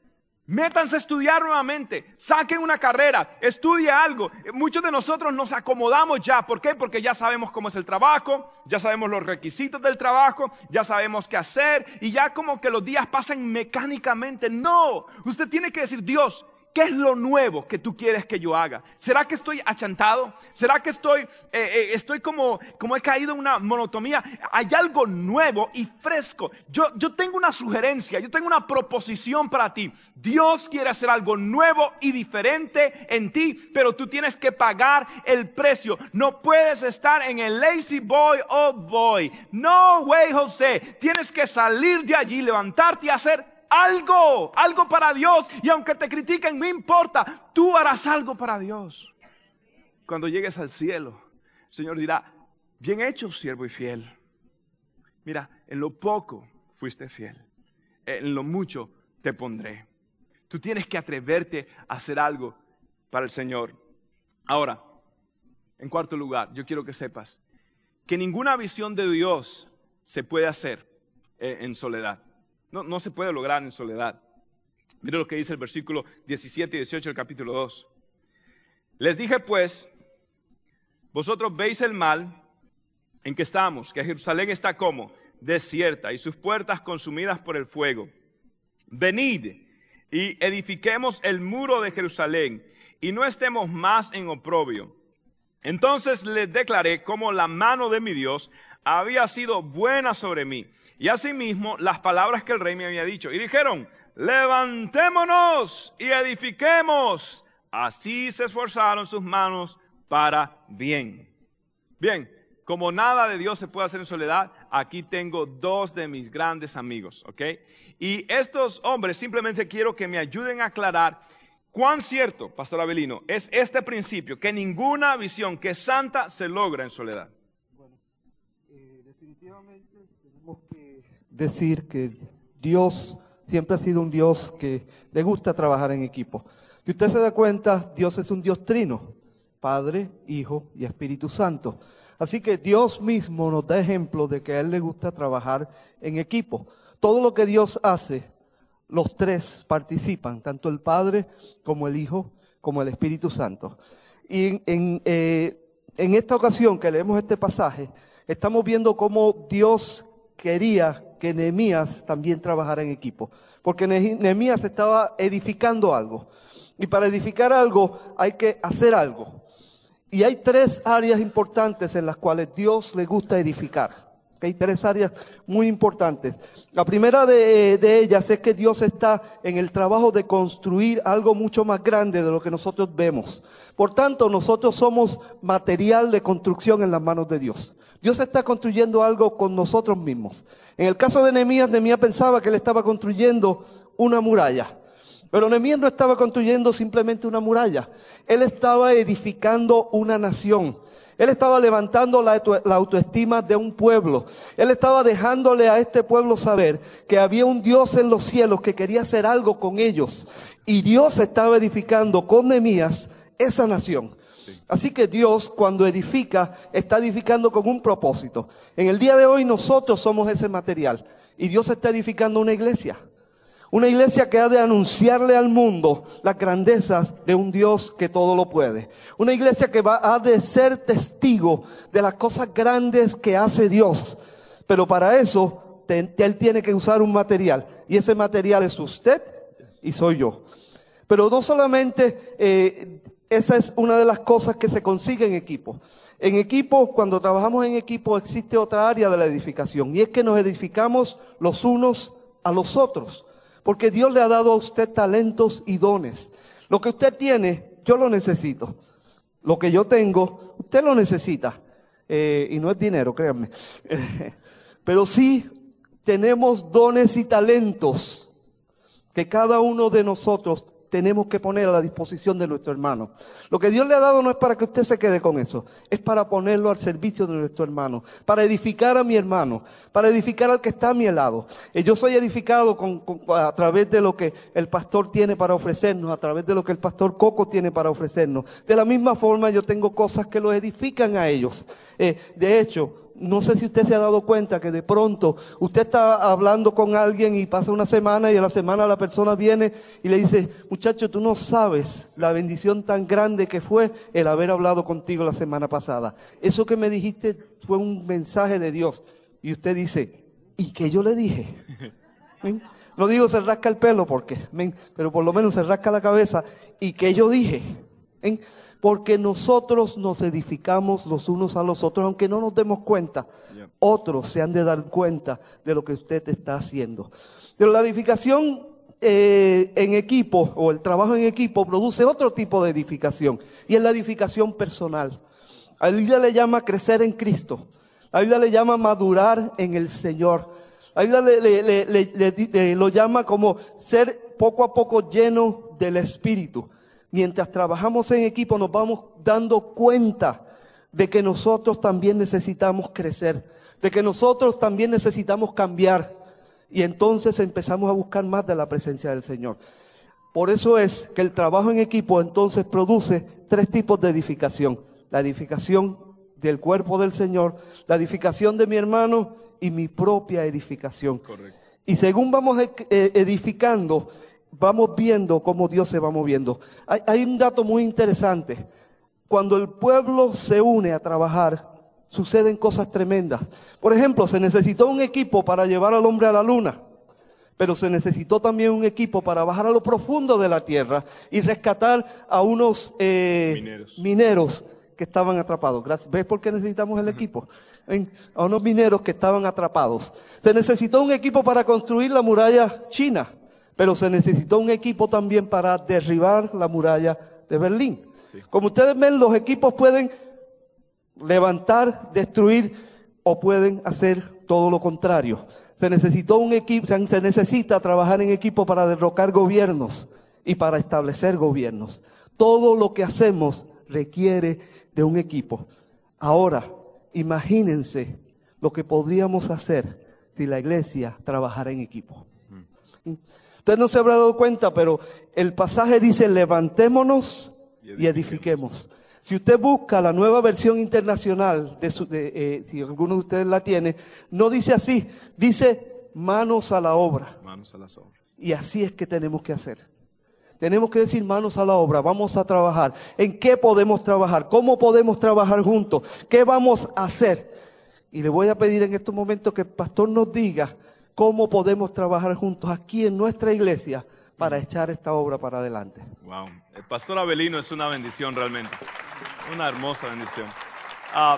Métanse a estudiar nuevamente, saquen una carrera, estudie algo. Muchos de nosotros nos acomodamos ya. ¿Por qué? Porque ya sabemos cómo es el trabajo, ya sabemos los requisitos del trabajo, ya sabemos qué hacer y ya como que los días pasan mecánicamente. No, usted tiene que decir, Dios, ¿Qué es lo nuevo que tú quieres que yo haga? ¿Será que estoy achantado? ¿Será que estoy, eh, eh, estoy como, como he caído en una monotomía? Hay algo nuevo y fresco. Yo, yo tengo una sugerencia, yo tengo una proposición para ti. Dios quiere hacer algo nuevo y diferente en ti, pero tú tienes que pagar el precio. No puedes estar en el lazy boy oh boy. No way, José. Tienes que salir de allí, levantarte y hacer algo, algo para Dios. Y aunque te critiquen, no importa, tú harás algo para Dios. Cuando llegues al cielo, el Señor dirá, bien hecho, siervo y fiel. Mira, en lo poco fuiste fiel, en lo mucho te pondré. Tú tienes que atreverte a hacer algo para el Señor. Ahora, en cuarto lugar, yo quiero que sepas que ninguna visión de Dios se puede hacer eh, en soledad. No, se puede lograr en soledad. Mire lo que dice el versículo 17 y 18 del capítulo 2. Les dije pues, vosotros veis el mal en que estamos, que Jerusalén está como desierta y sus puertas consumidas por el fuego. Venid y edifiquemos el muro de Jerusalén y no estemos más en oprobio. Entonces les declaré cómo la mano de mi Dios había sido buena sobre mí y asimismo las palabras que el rey me había dicho. Y dijeron, levantémonos y edifiquemos Así se esforzaron sus manos para bien. Bien, como nada de Dios se puede hacer en soledad, aquí tengo dos de mis grandes amigos, ¿ok? Y estos hombres simplemente quiero que me ayuden a aclarar cuán cierto, Pastor Abelino, es este principio, que ninguna visión que es santa se logra en soledad. Tenemos que decir que Dios siempre ha sido un Dios que le gusta trabajar en equipo. Si usted se da cuenta, Dios es un Dios trino, Padre, Hijo y Espíritu Santo. Así que Dios mismo nos da ejemplo de que a Él le gusta trabajar en equipo. Todo lo que Dios hace, los tres participan, tanto el Padre como el Hijo, como el Espíritu Santo. Y en, eh, en esta ocasión que leemos este pasaje, estamos viendo cómo Dios quería que Nehemías también trabajara en equipo. Porque Nehemías estaba edificando algo. Y para edificar algo hay que hacer algo. Y hay tres áreas importantes en las cuales Dios le gusta edificar. Hay tres áreas muy importantes. La primera de, ellas es que Dios está en el trabajo de construir algo mucho más grande de lo que nosotros vemos. Por tanto, nosotros somos material de construcción en las manos de Dios. Dios está construyendo algo con nosotros mismos. En el caso de Nehemías, Nehemías pensaba que él estaba construyendo una muralla. Pero Nehemías no estaba construyendo simplemente una muralla. Él estaba edificando una nación. Él estaba levantando la, autoestima de un pueblo. Él estaba dejándole a este pueblo saber que había un Dios en los cielos que quería hacer algo con ellos. Y Dios estaba edificando con Nehemías esa nación. Así que Dios cuando edifica, está edificando con un propósito. En el día de hoy nosotros somos ese material. Y Dios está edificando una iglesia. Una iglesia que ha de anunciarle al mundo las grandezas de un Dios que todo lo puede. Una iglesia que va, ha de ser testigo de las cosas grandes que hace Dios. Pero para eso, Él tiene que usar un material. Y ese material es usted y soy yo. Pero no solamente eh, esa es una de las cosas que se consigue en equipo. En equipo, cuando trabajamos en equipo, existe otra área de la edificación. Y es que nos edificamos los unos a los otros. Porque Dios le ha dado a usted talentos y dones. Lo que usted tiene, yo lo necesito. Lo que yo tengo, usted lo necesita. Eh, y no es dinero, créanme. [laughs] Pero sí tenemos dones y talentos que cada uno de nosotros tenemos que poner a la disposición de nuestro hermano. Lo que Dios le ha dado no es para que usted se quede con eso, es para ponerlo al servicio de nuestro hermano, para edificar a mi hermano, para edificar al que está a mi lado. Y yo soy edificado a través de lo que el pastor tiene para ofrecernos, a través de lo que el pastor Coco tiene para ofrecernos. De la misma forma yo tengo cosas que lo edifican a ellos. Eh, de hecho, no sé si usted se ha dado cuenta que de pronto usted está hablando con alguien y pasa una semana y a la semana la persona viene y le dice, muchacho, tú no sabes la bendición tan grande que fue el haber hablado contigo la semana pasada. Eso que me dijiste fue un mensaje de Dios. Y usted dice, ¿y qué yo le dije? [laughs] No digo se rasca el pelo porque, pero por lo menos se rasca la cabeza. ¿Y qué yo dije? Porque nosotros nos edificamos los unos a los otros, aunque no nos demos cuenta. Otros se han de dar cuenta de lo que usted está haciendo. Pero la edificación eh, en equipo o el trabajo en equipo produce otro tipo de edificación y es la edificación personal. A la Biblia le llama crecer en Cristo. La Biblia le llama madurar en el Señor. La Biblia le, lo llama como ser poco a poco lleno del Espíritu mientras trabajamos en equipo nos vamos dando cuenta de que nosotros también necesitamos crecer, de que nosotros también necesitamos cambiar. Y entonces empezamos a buscar más de la presencia del Señor. Por eso es que el trabajo en equipo entonces produce tres tipos de edificación. La edificación del cuerpo del Señor, la edificación de mi hermano y mi propia edificación. Y según vamos e-, eh, edificando, vamos viendo cómo Dios se va moviendo. Hay, un dato muy interesante. Cuando el pueblo se une a trabajar, suceden cosas tremendas. Por ejemplo, se necesitó un equipo para llevar al hombre a la luna, pero se necesitó también un equipo para bajar a lo profundo de la tierra y rescatar a unos eh, mineros. que estaban atrapados. ¿Ves por qué necesitamos el equipo? A unos mineros que estaban atrapados. Se necesitó un equipo para construir la muralla china pero se necesitó un equipo también para derribar la muralla de Berlín. Como ustedes ven, los equipos pueden levantar, destruir o pueden hacer todo lo contrario. Se necesitó un equipo, se necesita trabajar en equipo para derrocar gobiernos y para establecer gobiernos. Todo lo que hacemos requiere de un equipo. Ahora, imagínense lo que podríamos hacer si la iglesia trabajara en equipo. Usted no se habrá dado cuenta, pero el pasaje dice, levantémonos y edifiquemos. Si usted busca la nueva versión internacional, de, eh, si alguno de ustedes la tiene, no dice así, dice manos a la obra. Manos a las obras. Y así es que tenemos que hacer. Tenemos que decir manos a la obra, vamos a trabajar. ¿En qué podemos trabajar? ¿Cómo podemos trabajar juntos? ¿Qué vamos a hacer? Y le voy a pedir en estos momentos que el pastor nos diga cómo podemos trabajar juntos aquí en nuestra iglesia para echar esta obra para adelante. Wow, el pastor Abelino es una bendición realmente, una hermosa bendición. Ah,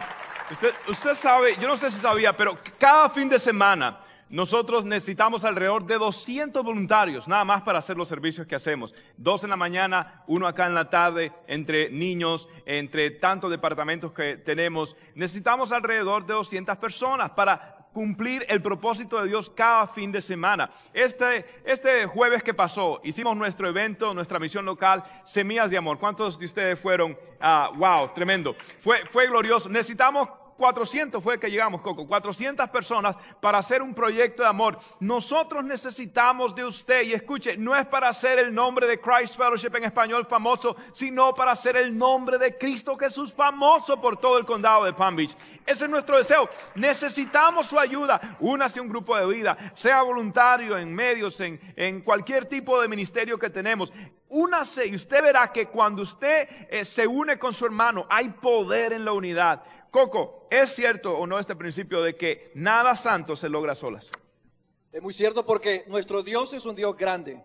usted, usted sabe, yo no sé si sabía, pero cada fin de semana nosotros necesitamos alrededor de 200 voluntarios, nada más para hacer los servicios que hacemos. Dos en la mañana, uno acá en la tarde, entre niños, entre tantos departamentos que tenemos. Necesitamos alrededor de 200 personas para cumplir el propósito de Dios cada fin de semana. Este, este jueves que pasó, hicimos nuestro evento, nuestra misión local, Semillas de Amor. ¿Cuántos de ustedes fueron? Ah, wow, tremendo. Fue, fue glorioso. Necesitamos 400 fue que llegamos, Coco, 400 personas para hacer un proyecto de amor. Nosotros necesitamos de usted, y escuche, no es para hacer el nombre de Christ Fellowship en español famoso, sino para hacer el nombre de Cristo Jesús famoso por todo el condado de Palm Beach. Ese es nuestro deseo. Necesitamos su ayuda. Únase a un grupo de vida, sea voluntario en medios, en, en cualquier tipo de ministerio que tenemos. Únase y usted verá que cuando usted eh, se une con su hermano, hay poder en la unidad. Coco, ¿es cierto o no este principio de que nada santo se logra solas? Es muy cierto porque nuestro Dios es un Dios grande.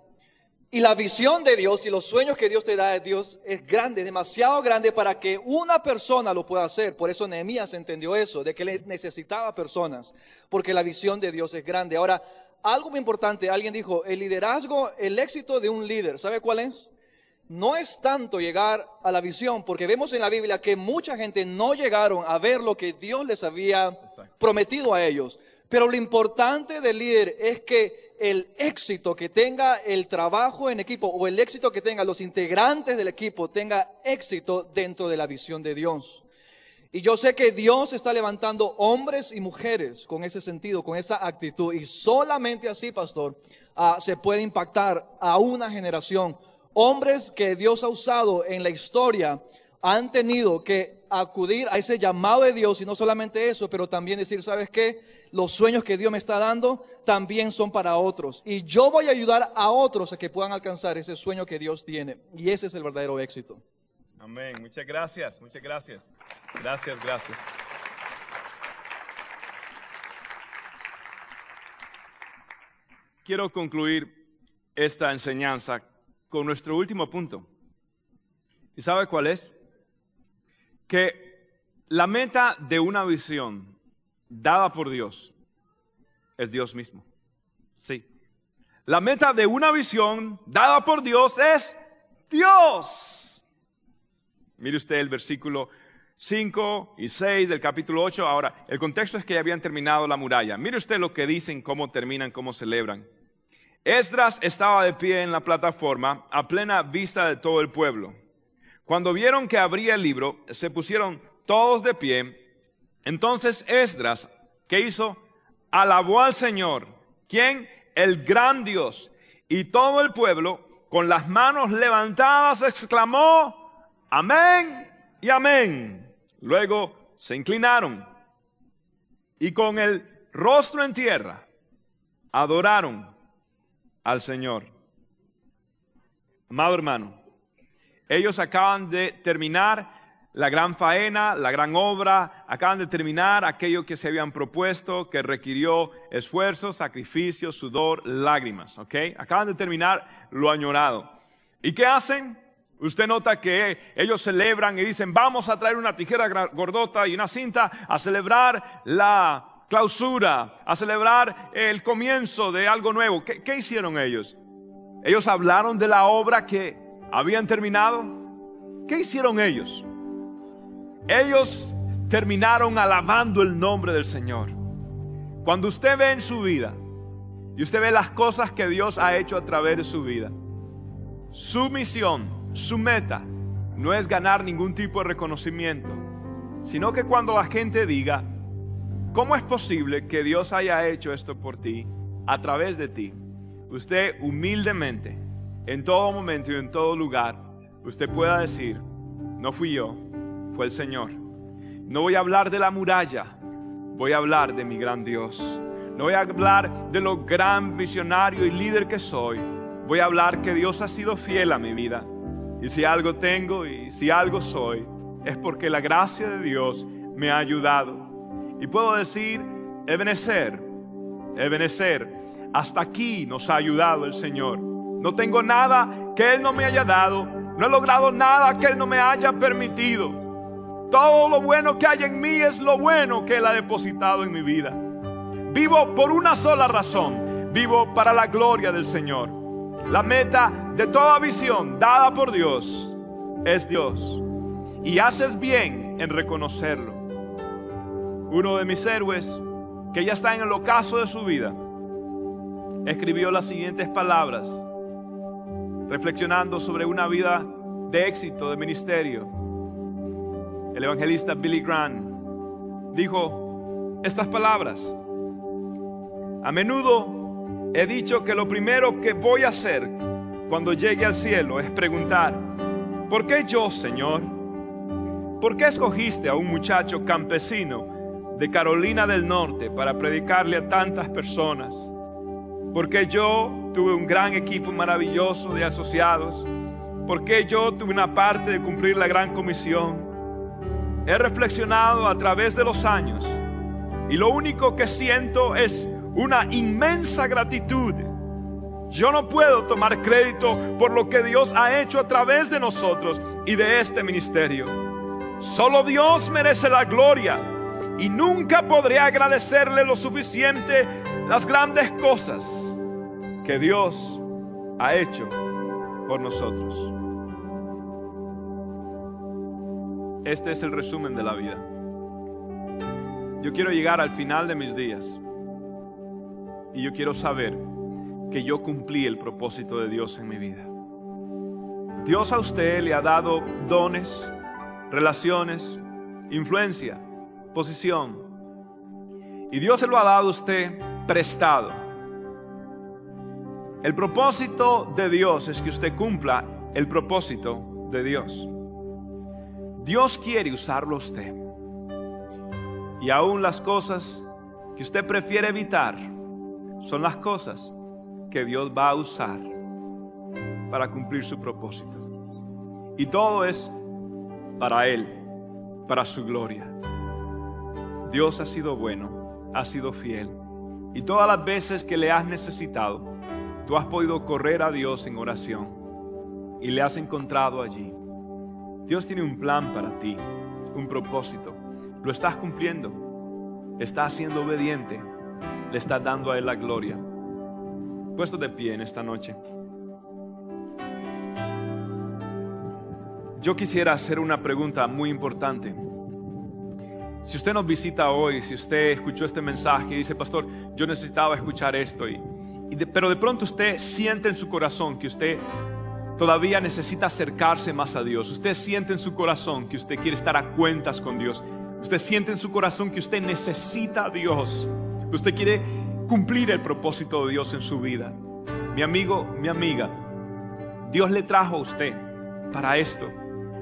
Y la visión de Dios y los sueños que Dios te da de Dios es grande, demasiado grande para que una persona lo pueda hacer. Por eso Nehemías entendió eso, de que le necesitaba personas, porque la visión de Dios es grande. Ahora, algo muy importante, alguien dijo, el liderazgo, el éxito de un líder, ¿sabe cuál es? No es tanto llegar a la visión, porque vemos en la Biblia que mucha gente no llegaron a ver lo que Dios les había prometido a ellos. Pero lo importante del líder es que el éxito que tenga el trabajo en equipo o el éxito que tengan los integrantes del equipo tenga éxito dentro de la visión de Dios. Y yo sé que Dios está levantando hombres y mujeres con ese sentido, con esa actitud. Y solamente así, pastor, ah, se puede impactar a una generación hombres que Dios ha usado en la historia han tenido que acudir a ese llamado de Dios y no solamente eso, pero también decir, ¿sabes qué? Los sueños que Dios me está dando también son para otros. Y yo voy a ayudar a otros a que puedan alcanzar ese sueño que Dios tiene. Y ese es el verdadero éxito. Amén. Muchas gracias, muchas gracias. Gracias, gracias. Quiero concluir esta enseñanza con nuestro último punto. ¿Y sabe cuál es? Que la meta de una visión dada por Dios es Dios mismo. Sí. La meta de una visión dada por Dios es Dios. Mire usted el versículo 5 y 6 del capítulo 8. Ahora, el contexto es que ya habían terminado la muralla. Mire usted lo que dicen, cómo terminan, cómo celebran. Esdras estaba de pie en la plataforma a plena vista de todo el pueblo. Cuando vieron que abría el libro, se pusieron todos de pie. Entonces Esdras, ¿qué hizo? Alabó al Señor. ¿Quién? El gran Dios. Y todo el pueblo, con las manos levantadas, exclamó, amén y amén. Luego se inclinaron y con el rostro en tierra adoraron al Señor. Amado hermano, ellos acaban de terminar la gran faena, la gran obra, acaban de terminar aquello que se habían propuesto, que requirió esfuerzo, sacrificio, sudor, lágrimas, ¿ok? Acaban de terminar lo añorado. ¿Y qué hacen? Usted nota que ellos celebran y dicen, vamos a traer una tijera gordota y una cinta a celebrar la clausura, a celebrar el comienzo de algo nuevo. ¿Qué, ¿Qué, hicieron ellos? Ellos hablaron de la obra que habían terminado. ¿Qué hicieron ellos? Ellos terminaron alabando el nombre del Señor. Cuando usted ve en su vida y usted ve las cosas que Dios ha hecho a través de su vida, su misión, su meta, no es ganar ningún tipo de reconocimiento, sino que cuando la gente diga, ¿cómo es posible que Dios haya hecho esto por ti, a través de ti? Usted humildemente, en todo momento y en todo lugar, usted pueda decir, no fui yo, fue el Señor. No voy a hablar de la muralla, voy a hablar de mi gran Dios. No voy a hablar de lo gran visionario y líder que soy. Voy a hablar que Dios ha sido fiel a mi vida. Y si algo tengo y si algo soy, es porque la gracia de Dios me ha ayudado. Y puedo decir, Ebenezer, Ebenezer, hasta aquí nos ha ayudado el Señor. No tengo nada que Él no me haya dado. No he logrado nada que Él no me haya permitido. Todo lo bueno que hay en mí es lo bueno que Él ha depositado en mi vida. Vivo por una sola razón. Vivo para la gloria del Señor. La meta de toda visión dada por Dios es Dios. Y haces bien en reconocerlo. Uno de mis héroes, que ya está en el ocaso de su vida, escribió las siguientes palabras, reflexionando sobre una vida de éxito, de ministerio. El evangelista Billy Graham dijo estas palabras. A menudo he dicho que lo primero que voy a hacer cuando llegue al cielo es preguntar, ¿por qué yo, Señor? ¿Por qué escogiste a un muchacho campesino de Carolina del Norte para predicarle a tantas personas? Porque yo tuve un gran equipo maravilloso de asociados. Porque yo tuve una parte de cumplir la gran comisión. He reflexionado a través de los años y lo único que siento es una inmensa gratitud. Yo no puedo tomar crédito por lo que Dios ha hecho a través de nosotros y de este ministerio. Solo Dios merece la gloria y nunca podré agradecerle lo suficiente las grandes cosas que Dios ha hecho por nosotros. Este es el resumen de la vida. Yo quiero llegar al final de mis días y yo quiero saber que yo cumplí el propósito de Dios en mi vida. Dios a usted le ha dado dones, relaciones, influencia, posición. Y Dios se lo ha dado a usted prestado. El propósito de Dios es que usted cumpla el propósito de Dios. Dios quiere usarlo a usted. Y aún las cosas que usted prefiere evitar son las cosas que Dios va a usar para cumplir su propósito. Y todo es para Él, para su gloria. Dios ha sido bueno, ha sido fiel. Y todas las veces que le has necesitado, tú has podido correr a Dios en oración y le has encontrado allí. Dios tiene un plan para ti, un propósito. Lo estás cumpliendo. Estás siendo obediente. Le estás dando a Él la gloria. Puesto de pie en esta noche. Yo quisiera hacer una pregunta muy importante. Si usted nos visita hoy, si usted escuchó este mensaje y dice, pastor, yo necesitaba escuchar esto, y, pero de pronto usted siente en su corazón que usted todavía necesita acercarse más a Dios, usted siente en su corazón que usted quiere estar a cuentas con Dios, usted siente en su corazón que usted necesita a Dios, usted quiere cumplir el propósito de Dios en su vida. Mi amigo, mi amiga, Dios le trajo a usted para esto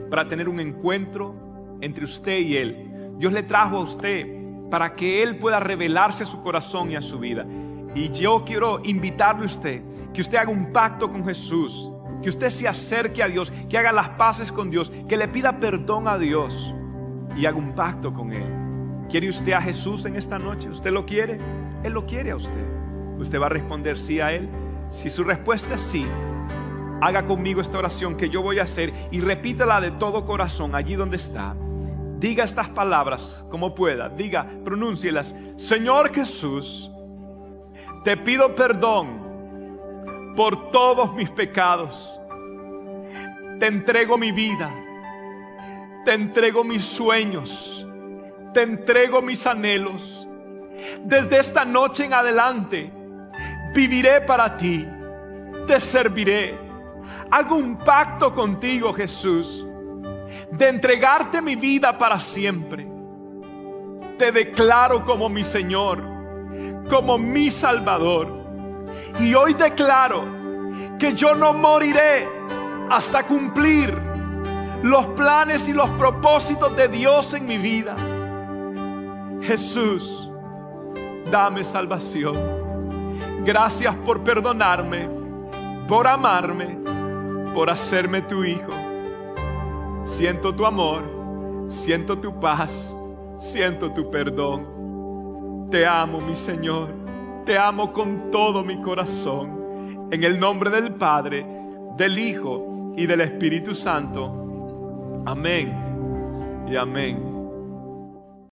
para tener un encuentro entre usted y Él. Dios le trajo a usted para que Él pueda revelarse a su corazón y a su vida. Y yo quiero invitarle a usted que usted haga un pacto con Jesús, que usted se acerque a Dios, que haga las paces con Dios, que le pida perdón a Dios y haga un pacto con Él. ¿Quiere usted a Jesús en esta noche? ¿Usted lo quiere? Él lo quiere a usted. ¿Usted va a responder sí a Él? Si su respuesta es sí, haga conmigo esta oración que yo voy a hacer y repítela de todo corazón allí donde está. Diga estas palabras como pueda. Diga, pronúncielas. Señor Jesús, te pido perdón por todos mis pecados. Te entrego mi vida. te entrego mis sueños, te entrego mis anhelos. Desde esta noche en adelante, viviré para ti, te serviré. Hago un pacto contigo, Jesús, de entregarte mi vida para siempre. Te declaro como mi Señor, como mi Salvador. Y hoy declaro que yo no moriré hasta cumplir los planes y los propósitos de Dios en mi vida. Jesús, dame salvación. Gracias por perdonarme, por amarme, por hacerme tu hijo. Siento tu amor, siento tu paz, siento tu perdón. Te amo, mi Señor. Te amo con todo mi corazón. En el nombre del Padre, del Hijo y del Espíritu Santo. Amén y amén.